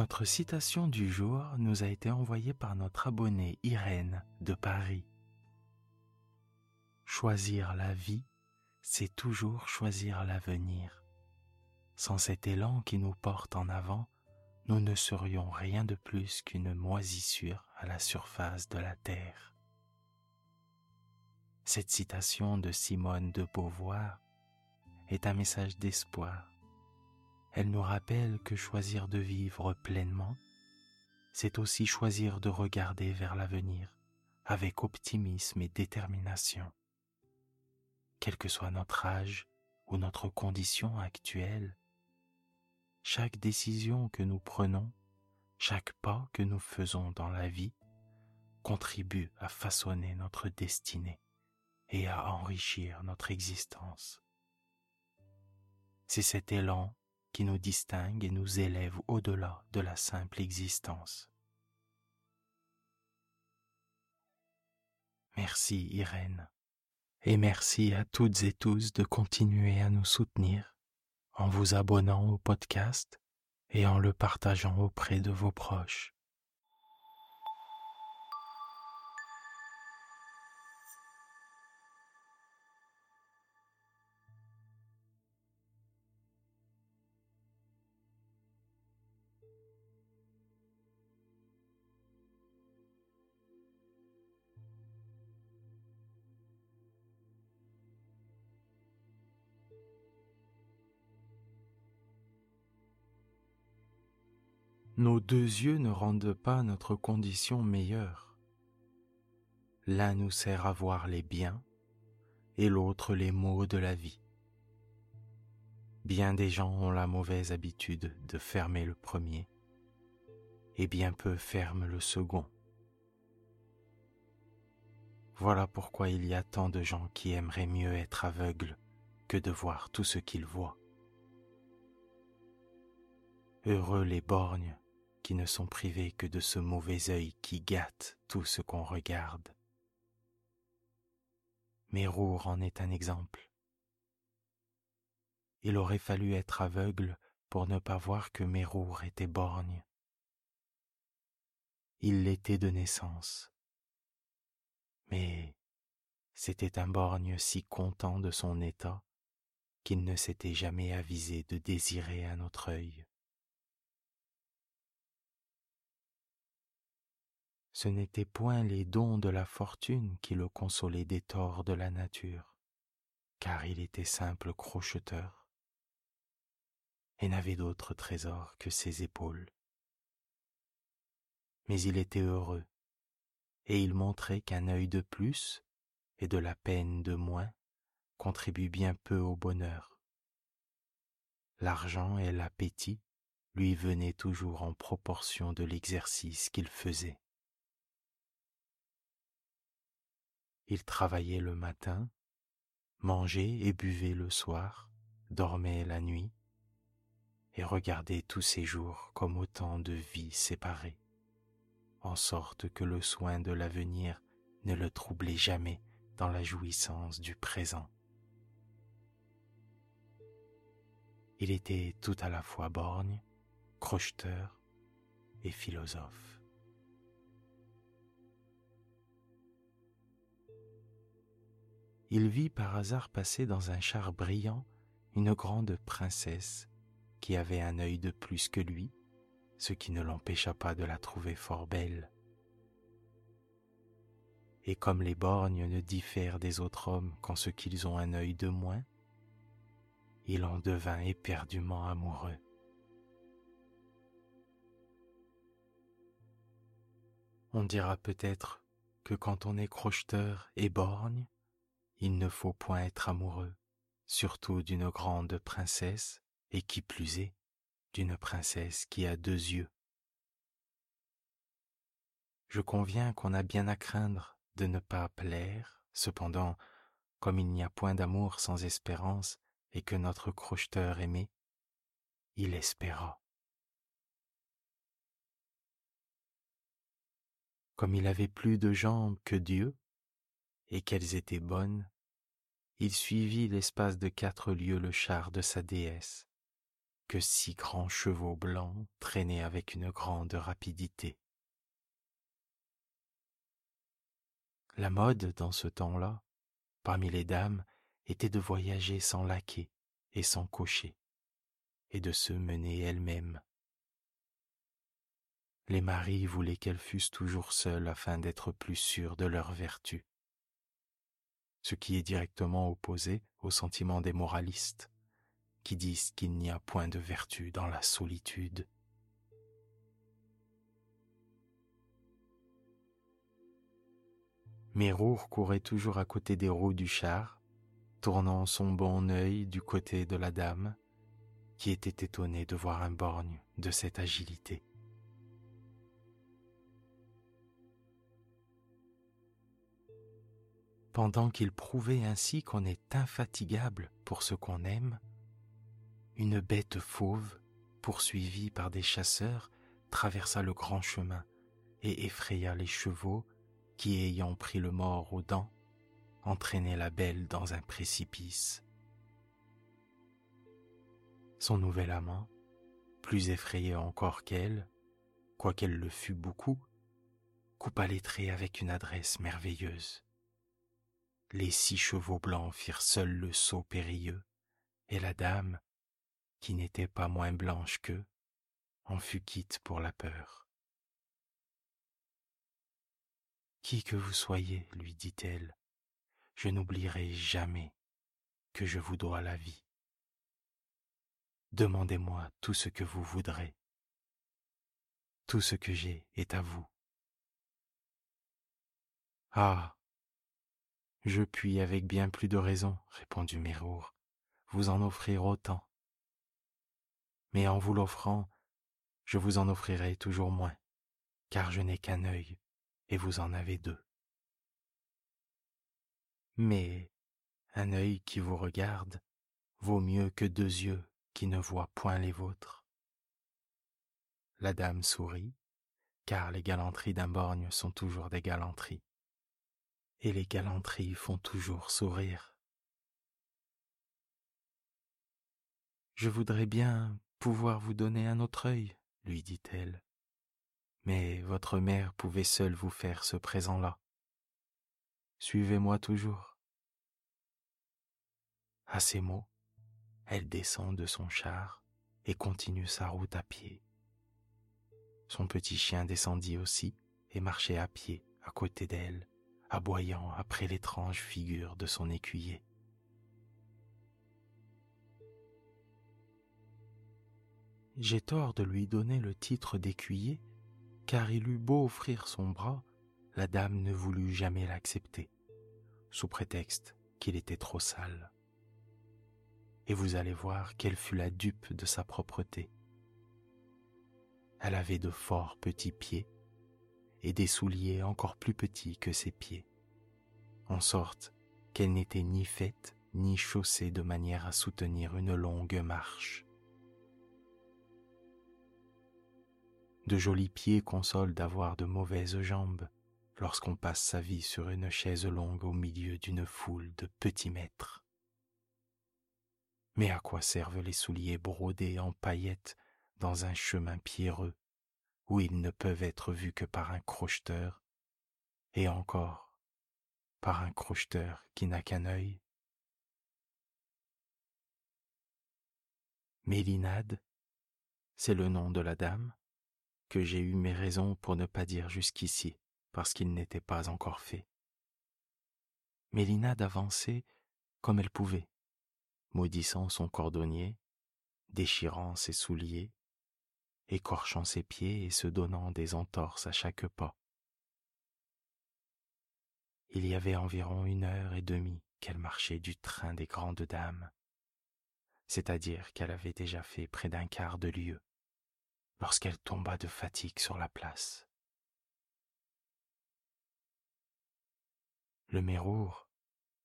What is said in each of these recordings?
Notre citation du jour nous a été envoyée par notre abonnée Irène de Paris. Choisir la vie, c'est toujours choisir l'avenir. Sans cet élan qui nous porte en avant, nous ne serions rien de plus qu'une moisissure à la surface de la terre. Cette citation de Simone de Beauvoir est un message d'espoir elle nous rappelle que choisir de vivre pleinement, c'est aussi choisir de regarder vers l'avenir avec optimisme et détermination. Quel que soit notre âge ou notre condition actuelle, chaque décision que nous prenons, chaque pas que nous faisons dans la vie contribue à façonner notre destinée et à enrichir notre existence. C'est cet élan qui nous distingue et nous élève au-delà de la simple existence. Merci Irène, et merci à toutes et tous de continuer à nous soutenir en vous abonnant au podcast et en le partageant auprès de vos proches. Nos deux yeux ne rendent pas notre condition meilleure. L'un nous sert à voir les biens et l'autre les maux de la vie. Bien des gens ont la mauvaise habitude de fermer le premier et bien peu ferment le second. Voilà pourquoi il y a tant de gens qui aimeraient mieux être aveugles que de voir tout ce qu'ils voient. Heureux les borgnes ne sont privés que de ce mauvais œil qui gâte tout ce qu'on regarde. Mérour en est un exemple. Il aurait fallu être aveugle pour ne pas voir que Mérour était borgne. Il l'était de naissance. Mais c'était un borgne si content de son état qu'il ne s'était jamais avisé de désirer un autre œil. Ce n'étaient point les dons de la fortune qui le consolaient des torts de la nature, car il était simple crocheteur et n'avait d'autre trésor que ses épaules. Mais il était heureux, et il montrait qu'un œil de plus et de la peine de moins contribuent bien peu au bonheur. L'argent et l'appétit lui venaient toujours en proportion de l'exercice qu'il faisait. Il travaillait le matin, mangeait et buvait le soir, dormait la nuit, et regardait tous ses jours comme autant de vies séparées, en sorte que le soin de l'avenir ne le troublait jamais dans la jouissance du présent. Il était tout à la fois borgne, crocheteur et philosophe. Il vit par hasard passer dans un char brillant une grande princesse qui avait un œil de plus que lui, ce qui ne l'empêcha pas de la trouver fort belle. et comme les borgnes ne diffèrent des autres hommes qu'en ce qu'ils ont un œil de moins, il en devint éperdument amoureux. On dira peut-être que quand on est crocheteur et borgne, il ne faut point être amoureux, surtout d'une grande princesse, et qui plus est, d'une princesse qui a deux yeux. Je conviens qu'on a bien à craindre de ne pas plaire, cependant, comme il n'y a point d'amour sans espérance, et que notre crocheteur aimait, il espéra. Comme il avait plus de jambes que Dieu, et qu'elles étaient bonnes, il suivit l'espace de quatre lieues le char de sa déesse, que six grands chevaux blancs traînaient avec une grande rapidité. La mode dans ce temps-là, parmi les dames, était de voyager sans laquais et sans cocher, et de se mener elles-mêmes. Les maris voulaient qu'elles fussent toujours seules afin d'être plus sûres de leur vertu, ce qui est directement opposé au sentiment des moralistes, qui disent qu'il n'y a point de vertu dans la solitude. Mérour courait toujours à côté des roues du char, tournant son bon œil du côté de la dame, qui était étonnée de voir un borgne de cette agilité. Pendant qu'il prouvait ainsi qu'on est infatigable pour ce qu'on aime, une bête fauve, poursuivie par des chasseurs, traversa le grand chemin et effraya les chevaux qui, ayant pris le mort aux dents, entraînait la belle dans un précipice. Son nouvel amant, plus effrayé encore qu'elle, quoiqu'elle le fût beaucoup, coupa les traits avec une adresse merveilleuse. Les six chevaux blancs firent seuls le saut périlleux, et la dame, qui n'était pas moins blanche qu'eux, en fut quitte pour la peur. Qui que vous soyez, lui dit-elle, je n'oublierai jamais que je vous dois la vie. Demandez-moi tout ce que vous voudrez. Tout ce que j'ai est à vous. Ah. Je puis avec bien plus de raison, répondit Mérour, vous en offrir autant. Mais en vous l'offrant, je vous en offrirai toujours moins, car je n'ai qu'un œil et vous en avez deux. Mais un œil qui vous regarde vaut mieux que deux yeux qui ne voient point les vôtres. La dame sourit, car les galanteries d'un borgne sont toujours des galanteries, et les galanteries font toujours sourire. Je voudrais bien pouvoir vous donner un autre œil, lui dit-elle, mais votre mère pouvait seule vous faire ce présent-là. Suivez-moi toujours. À ces mots, elle descend de son char et continue sa route à pied. Son petit chien descendit aussi et marchait à pied à côté d'elle, aboyant après l'étrange figure de son écuyer. J'ai tort de lui donner le titre d'écuyer car il eut beau offrir son bras, la dame ne voulut jamais l'accepter, sous prétexte qu'il était trop sale. Et vous allez voir quelle fut la dupe de sa propreté. Elle avait de forts petits pieds et des souliers encore plus petits que ses pieds, en sorte qu'elle n'était ni faite ni chaussée de manière à soutenir une longue marche. De jolis pieds consolent d'avoir de mauvaises jambes lorsqu'on passe sa vie sur une chaise longue au milieu d'une foule de petits maîtres. Mais à quoi servent les souliers brodés en paillettes dans un chemin pierreux où ils ne peuvent être vus que par un crocheteur, et encore par un crocheteur qui n'a qu'un œil Mélinade, c'est le nom de la dame que j'ai eu mes raisons pour ne pas dire jusqu'ici, parce qu'il n'était pas encore fait. Mélinade avançait comme elle pouvait, maudissant son cordonnier, déchirant ses souliers, écorchant ses pieds et se donnant des entorses à chaque pas. Il y avait environ une heure et demie qu'elle marchait du train des grandes dames, c'est-à-dire qu'elle avait déjà fait près d'un quart de lieue, lorsqu'elle tomba de fatigue sur la place. Le mérour,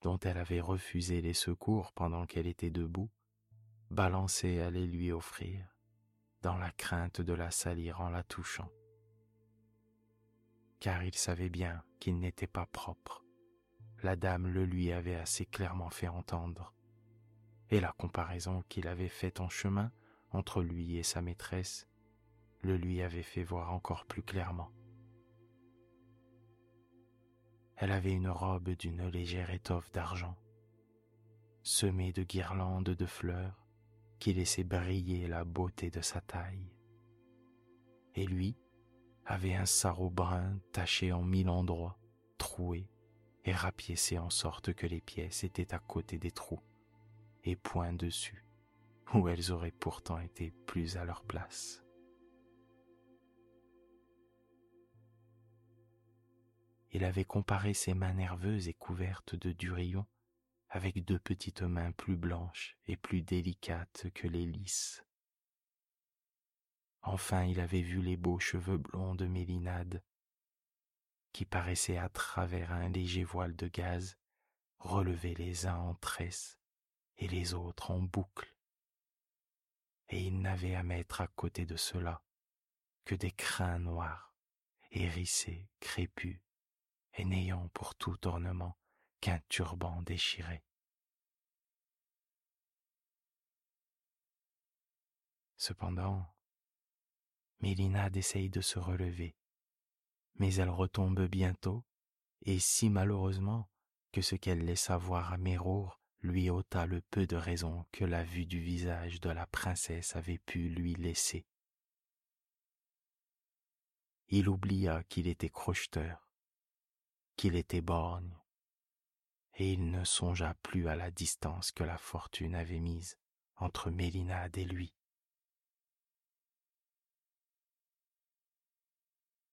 dont elle avait refusé les secours pendant qu'elle était debout, balançait à les lui offrir, dans la crainte de la salir en la touchant car il savait bien qu'il n'était pas propre. La dame le lui avait assez clairement fait entendre, et la comparaison qu'il avait faite en chemin entre lui et sa maîtresse le lui avait fait voir encore plus clairement. Elle avait une robe d'une légère étoffe d'argent, semée de guirlandes de fleurs qui laissaient briller la beauté de sa taille. Et lui, avait un sarrau brun taché en mille endroits, troué et rapiécé en sorte que les pièces étaient à côté des trous et point dessus, où elles auraient pourtant été plus à leur place. Il avait comparé ses mains nerveuses et couvertes de durillon avec deux petites mains plus blanches et plus délicates que les lys Enfin il avait vu les beaux cheveux blonds de Mélinade, qui paraissaient à travers un léger voile de gaze, relevés les uns en tresse et les autres en boucle. Et il n'avait à mettre à côté de cela que des crins noirs, hérissés, crépus, et n'ayant pour tout ornement qu'un turban déchiré. Cependant, Mélinade essaye de se relever, mais elle retombe bientôt, et si malheureusement que ce qu'elle laissa voir à Mérour lui ôta le peu de raison que la vue du visage de la princesse avait pu lui laisser. Il oublia qu'il était crocheteur, qu'il était borgne, et il ne songea plus à la distance que la fortune avait mise entre Mélinade et lui.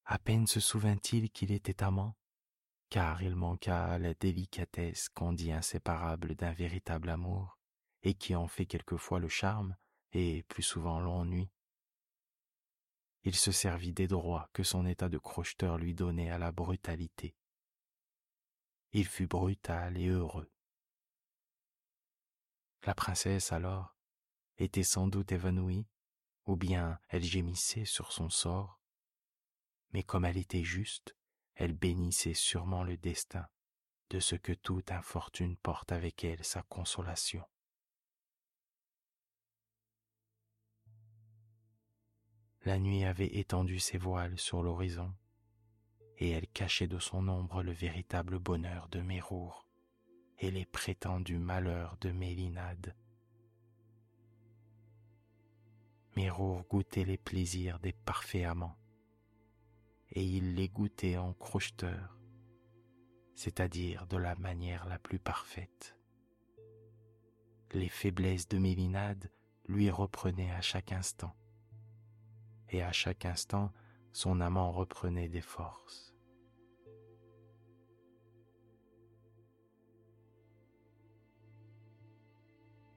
À peine se souvint-il qu'il était amant, car il manqua à la délicatesse qu'on dit inséparable d'un véritable amour, et qui en fait quelquefois le charme, et plus souvent l'ennui. Il se servit des droits que son état de crocheteur lui donnait à la brutalité. Il fut brutal et heureux. La princesse, alors, était sans doute évanouie, ou bien elle gémissait sur son sort, mais comme elle était juste, elle bénissait sûrement le destin de ce que toute infortune porte avec elle sa consolation. La nuit avait étendu ses voiles sur l'horizon, et elle cachait de son ombre le véritable bonheur de Mérour et les prétendus malheurs de Mélinade. Mérour goûtait les plaisirs des parfaits amants, et il les goûtait en crocheteur, c'est-à-dire de la manière la plus parfaite. Les faiblesses de Mélinade lui reprenaient à chaque instant, et à chaque instant son amant reprenait des forces.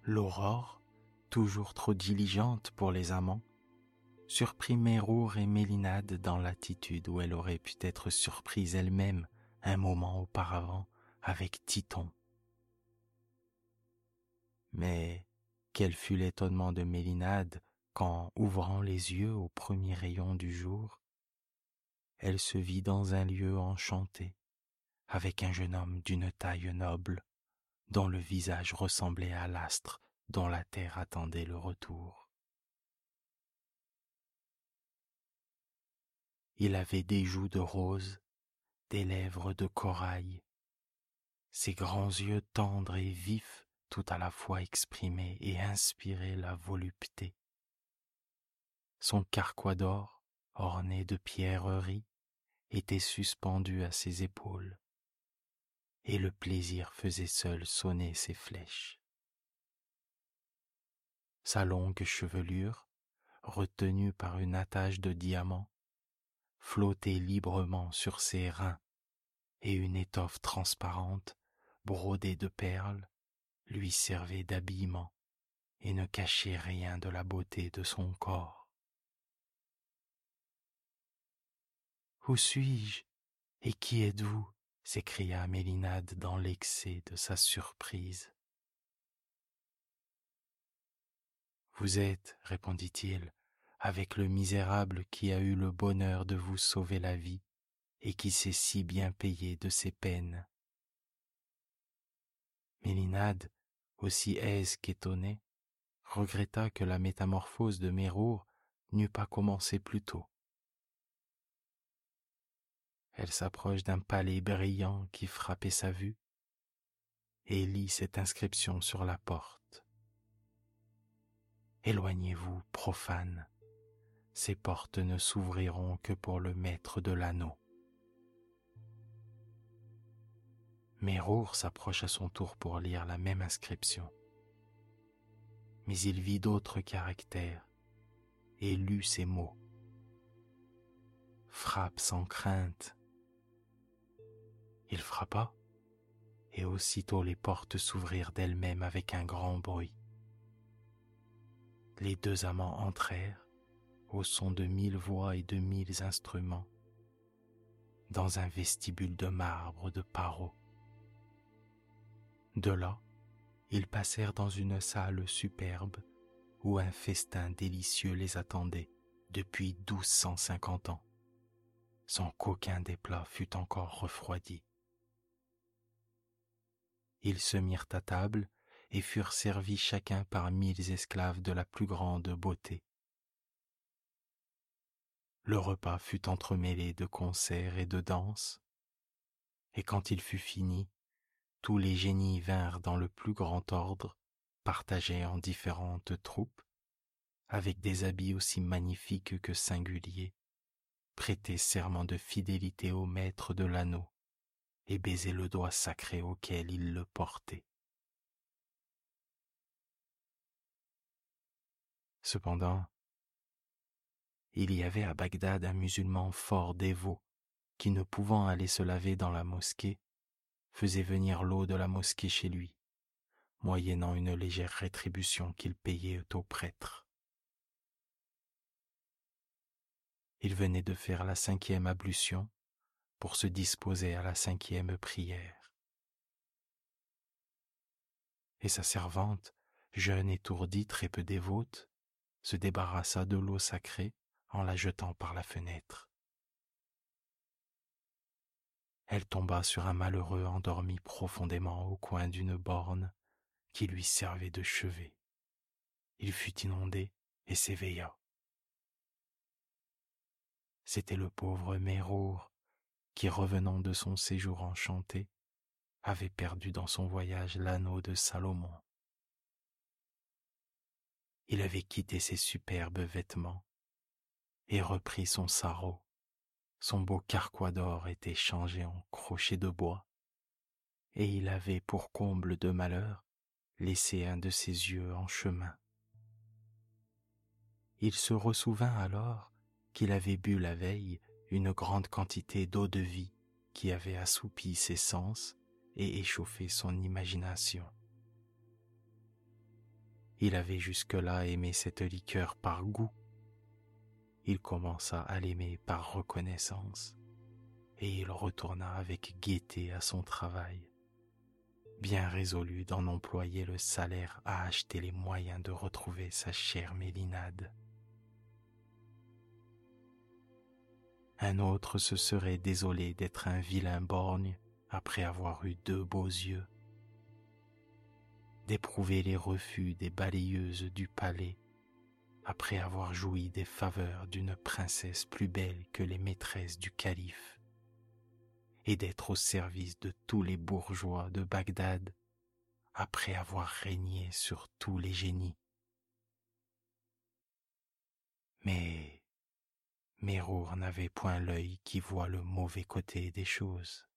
L'aurore, toujours trop diligente pour les amants, surprit Mérour et Mélinade dans l'attitude où elle aurait pu être surprise elle-même un moment auparavant avec Titon. Mais quel fut l'étonnement de Mélinade quand, ouvrant les yeux au premier rayon du jour, elle se vit dans un lieu enchanté, avec un jeune homme d'une taille noble, dont le visage ressemblait à l'astre dont la terre attendait le retour. Il avait des joues de rose, des lèvres de corail. Ses grands yeux tendres et vifs tout à la fois exprimaient et inspiraient la volupté. Son carquois d'or, orné de pierreries, était suspendu à ses épaules, et le plaisir faisait seul sonner ses flèches. Sa longue chevelure, retenue par une attache de diamants, flottait librement sur ses reins, et une étoffe transparente, brodée de perles, lui servait d'habillement et ne cachait rien de la beauté de son corps. Où suis-je? Et qui êtes-vous? s'écria Mélinade dans l'excès de sa surprise. Vous êtes, répondit-il, avec le misérable qui a eu le bonheur de vous sauver la vie et qui s'est si bien payé de ses peines. Mélinade, aussi aise qu'étonnée, regretta que la métamorphose de Mérour n'eût pas commencé plus tôt. Elle s'approche d'un palais brillant qui frappait sa vue et lit cette inscription sur la porte. Éloignez-vous, profane, ces portes ne s'ouvriront que pour le maître de l'anneau. Mérour s'approche à son tour pour lire la même inscription. Mais il vit d'autres caractères et lut ces mots. Frappe sans crainte. Il frappa, et aussitôt les portes s'ouvrirent d'elles-mêmes avec un grand bruit. Les deux amants entrèrent, au son de mille voix et de mille instruments, dans un vestibule de marbre de Paro. De là, ils passèrent dans une salle superbe où un festin délicieux les attendait depuis douze cent cinquante ans, sans qu'aucun des plats fût encore refroidi. Ils se mirent à table et furent servis chacun par mille esclaves de la plus grande beauté. Le repas fut entremêlé de concerts et de danses, et quand il fut fini, tous les génies vinrent dans le plus grand ordre, partagés en différentes troupes, avec des habits aussi magnifiques que singuliers, prêter serment de fidélité au maître de l'anneau et baiser le doigt sacré auquel il le portait. Cependant, il y avait à Bagdad un musulman fort dévot qui, ne pouvant aller se laver dans la mosquée, faisait venir l'eau de la mosquée chez lui, moyennant une légère rétribution qu'il payait au prêtre. Il venait de faire la cinquième ablution pour se disposer à la cinquième prière. Et sa servante, jeune étourdie, très peu dévote, se débarrassa de l'eau sacrée en la jetant par la fenêtre elle tomba sur un malheureux endormi profondément au coin d'une borne qui lui servait de chevet. Il fut inondé et s'éveilla. C'était le pauvre Mérour qui, revenant de son séjour enchanté, avait perdu dans son voyage l'anneau de Salomon. Il avait quitté ses superbes vêtements et repris son sarrau son beau carquois d'or était changé en crochet de bois, et il avait pour comble de malheur laissé un de ses yeux en chemin. Il se ressouvint alors qu'il avait bu la veille une grande quantité d'eau de vie qui avait assoupi ses sens et échauffé son imagination. Il avait jusque-là aimé cette liqueur par goût, il commença à l'aimer par reconnaissance, et il retourna avec gaieté à son travail, bien résolu d'en employer le salaire à acheter les moyens de retrouver sa chère Mélinade. Un autre se serait désolé d'être un vilain borgne après avoir eu deux beaux yeux, d'éprouver les refus des balayeuses du palais après avoir joui des faveurs d'une princesse plus belle que les maîtresses du calife, et d'être au service de tous les bourgeois de Bagdad, après avoir régné sur tous les génies. Mais Mérour n'avait point l'œil qui voit le mauvais côté des choses.